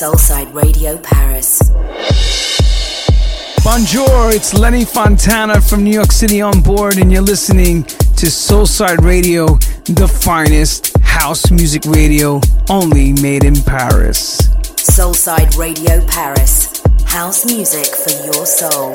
Soulside Radio Paris. Bonjour, it's Lenny Fontana from New York City on board, and you're listening to Soulside Radio, the finest house music radio, only made in Paris. Soulside Radio Paris, house music for your soul.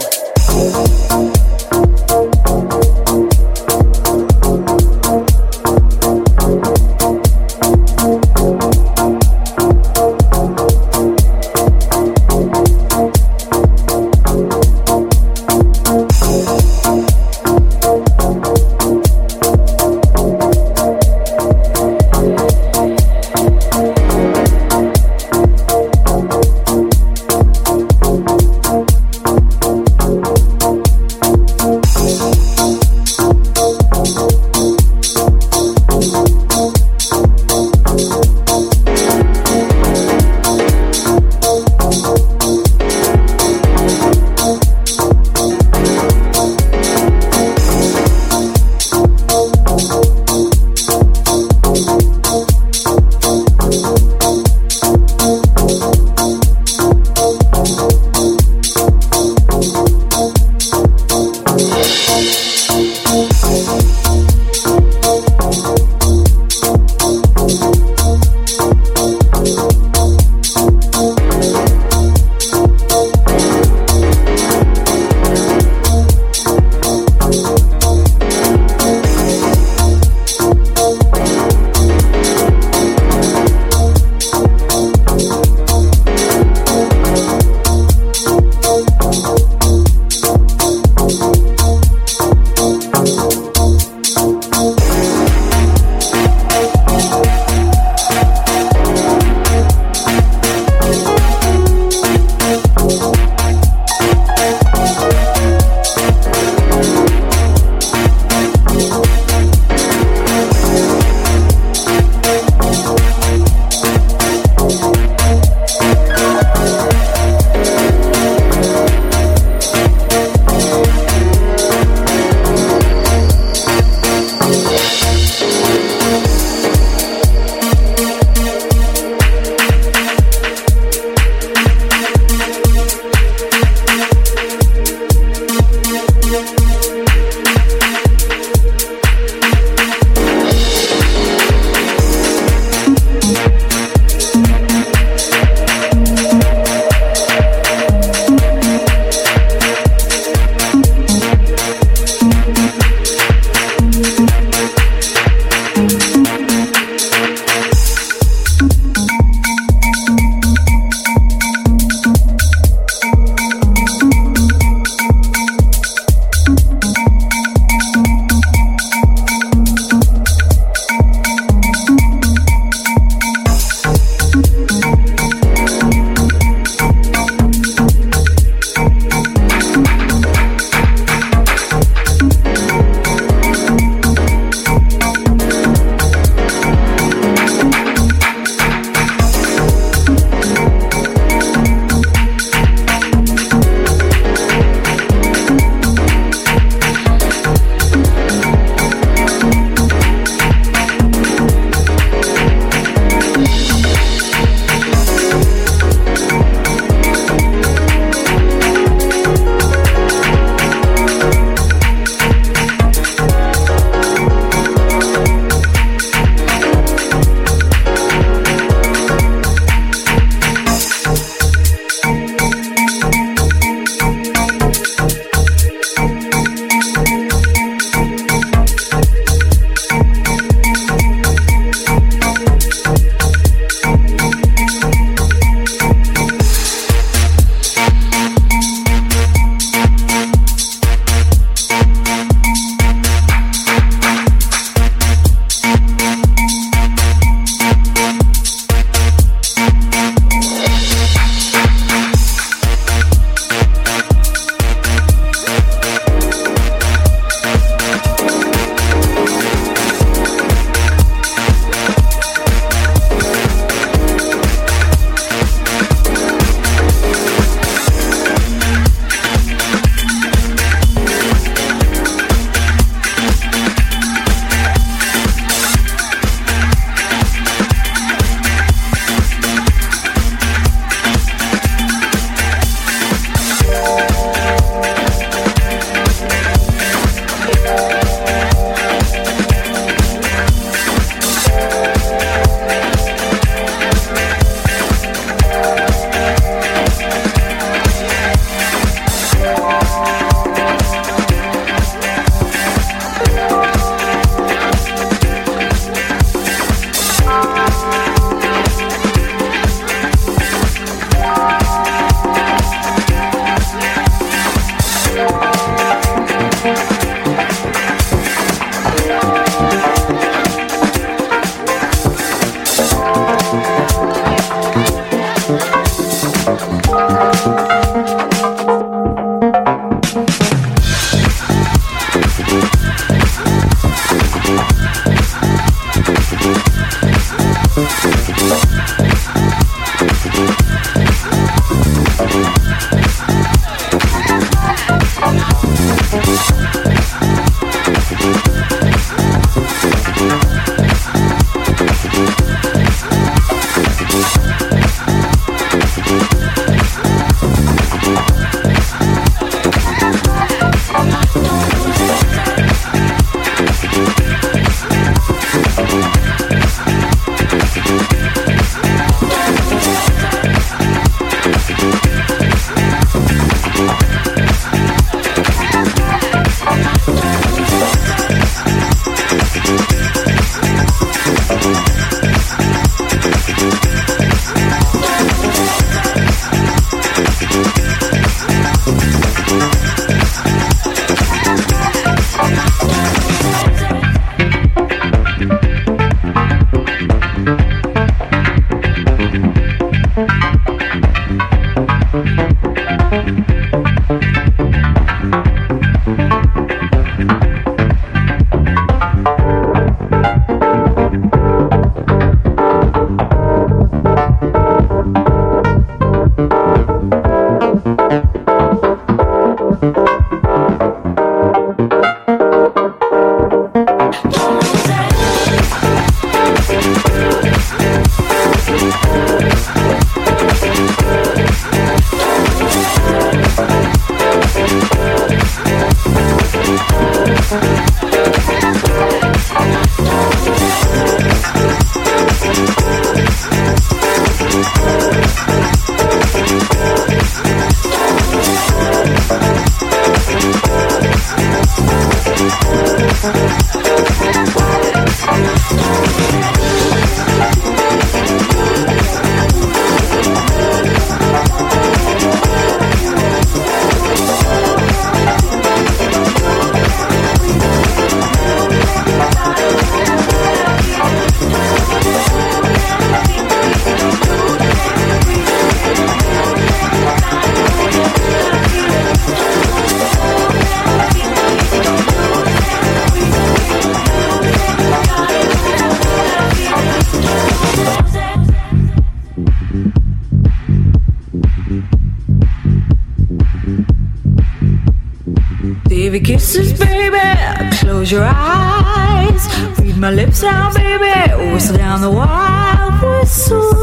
Close your eyes. Read my lips out, baby. Whistle down the wild whistle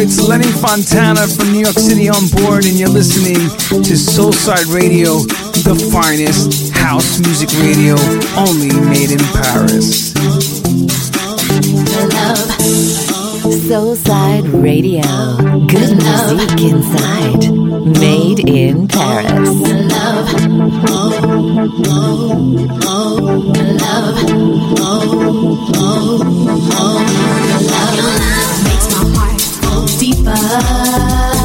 It's Lenny Fontana from New York City on board, and you're listening to Soulside Radio, the finest house music radio only made in Paris. Soulside Radio, good music inside, made in Paris. oh, ah.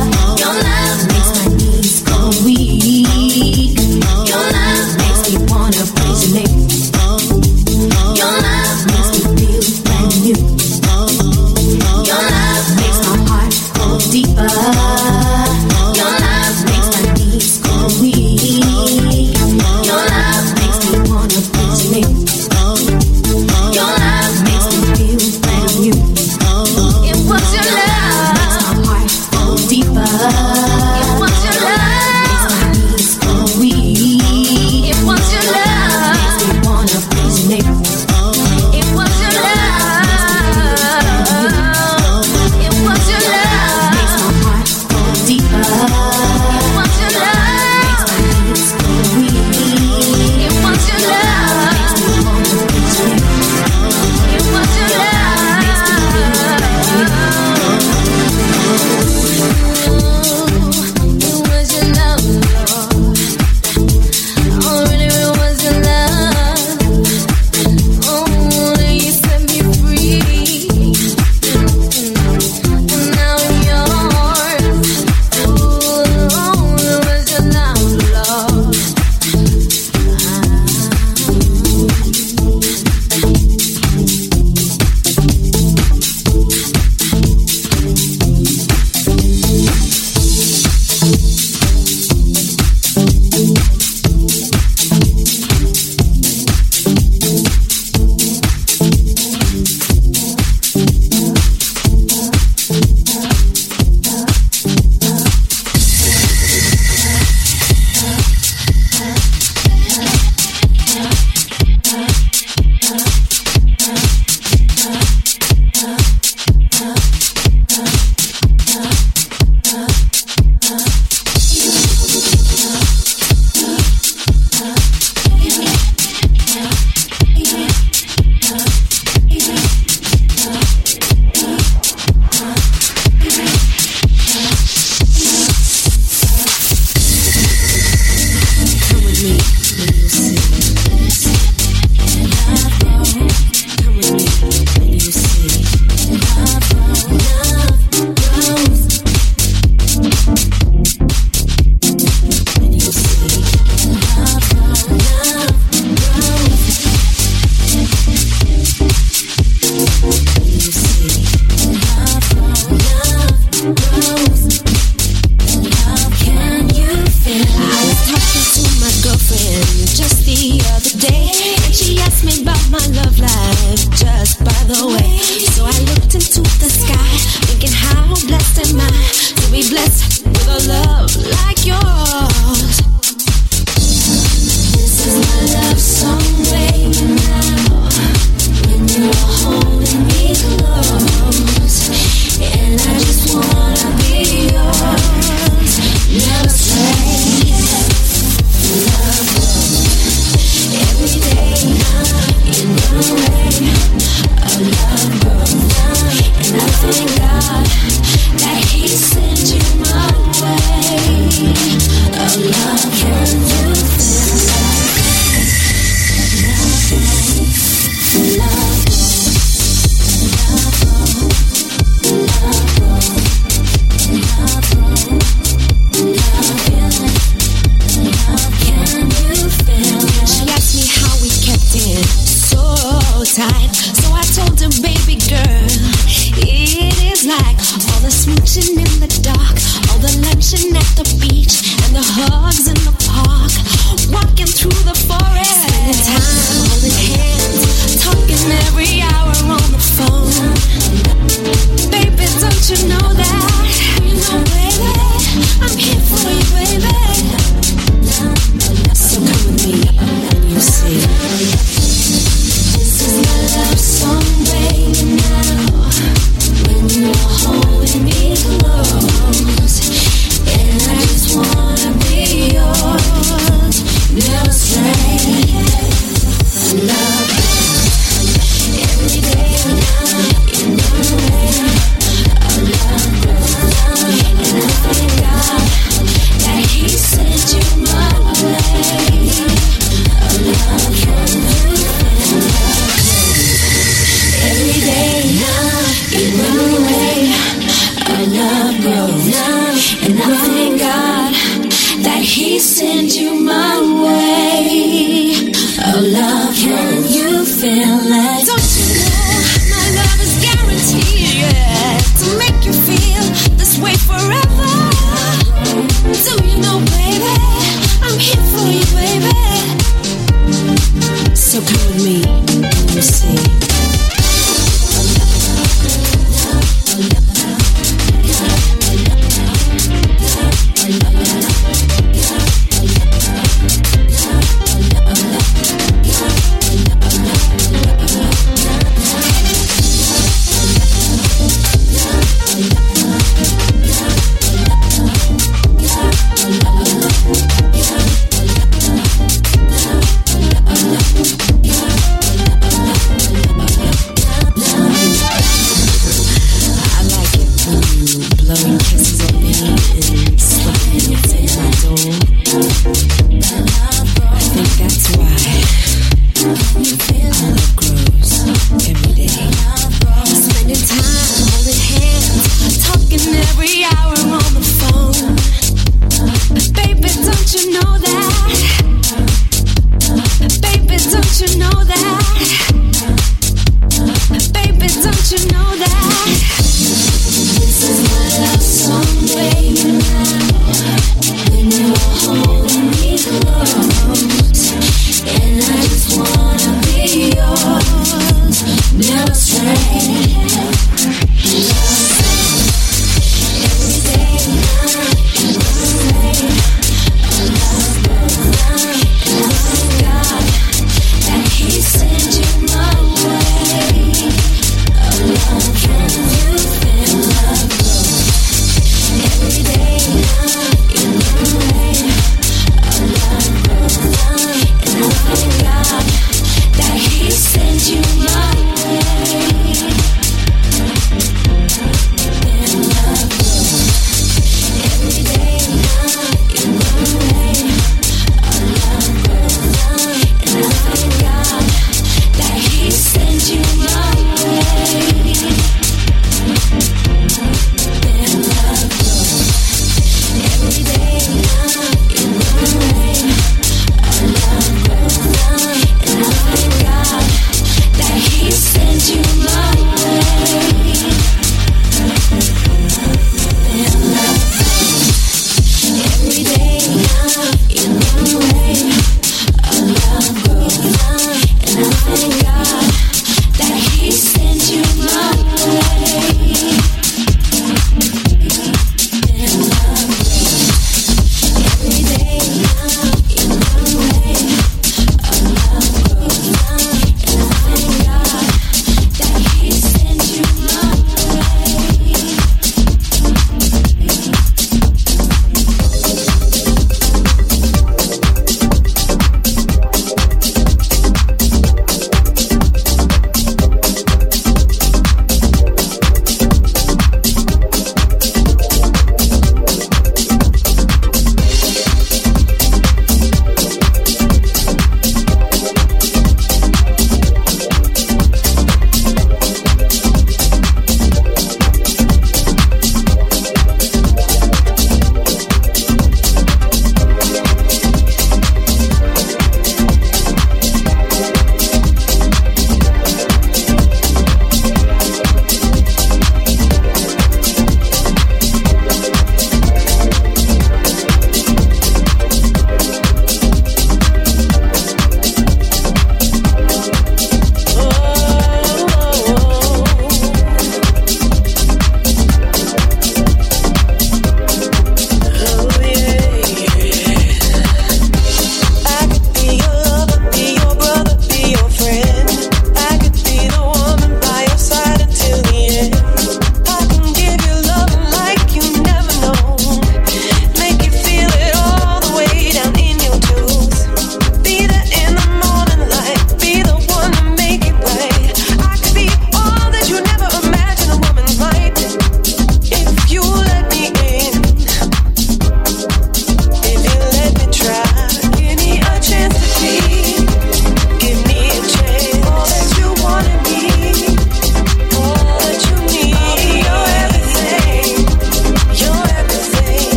Never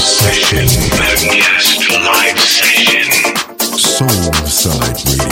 session. Podcast live session. Soul Side Radio.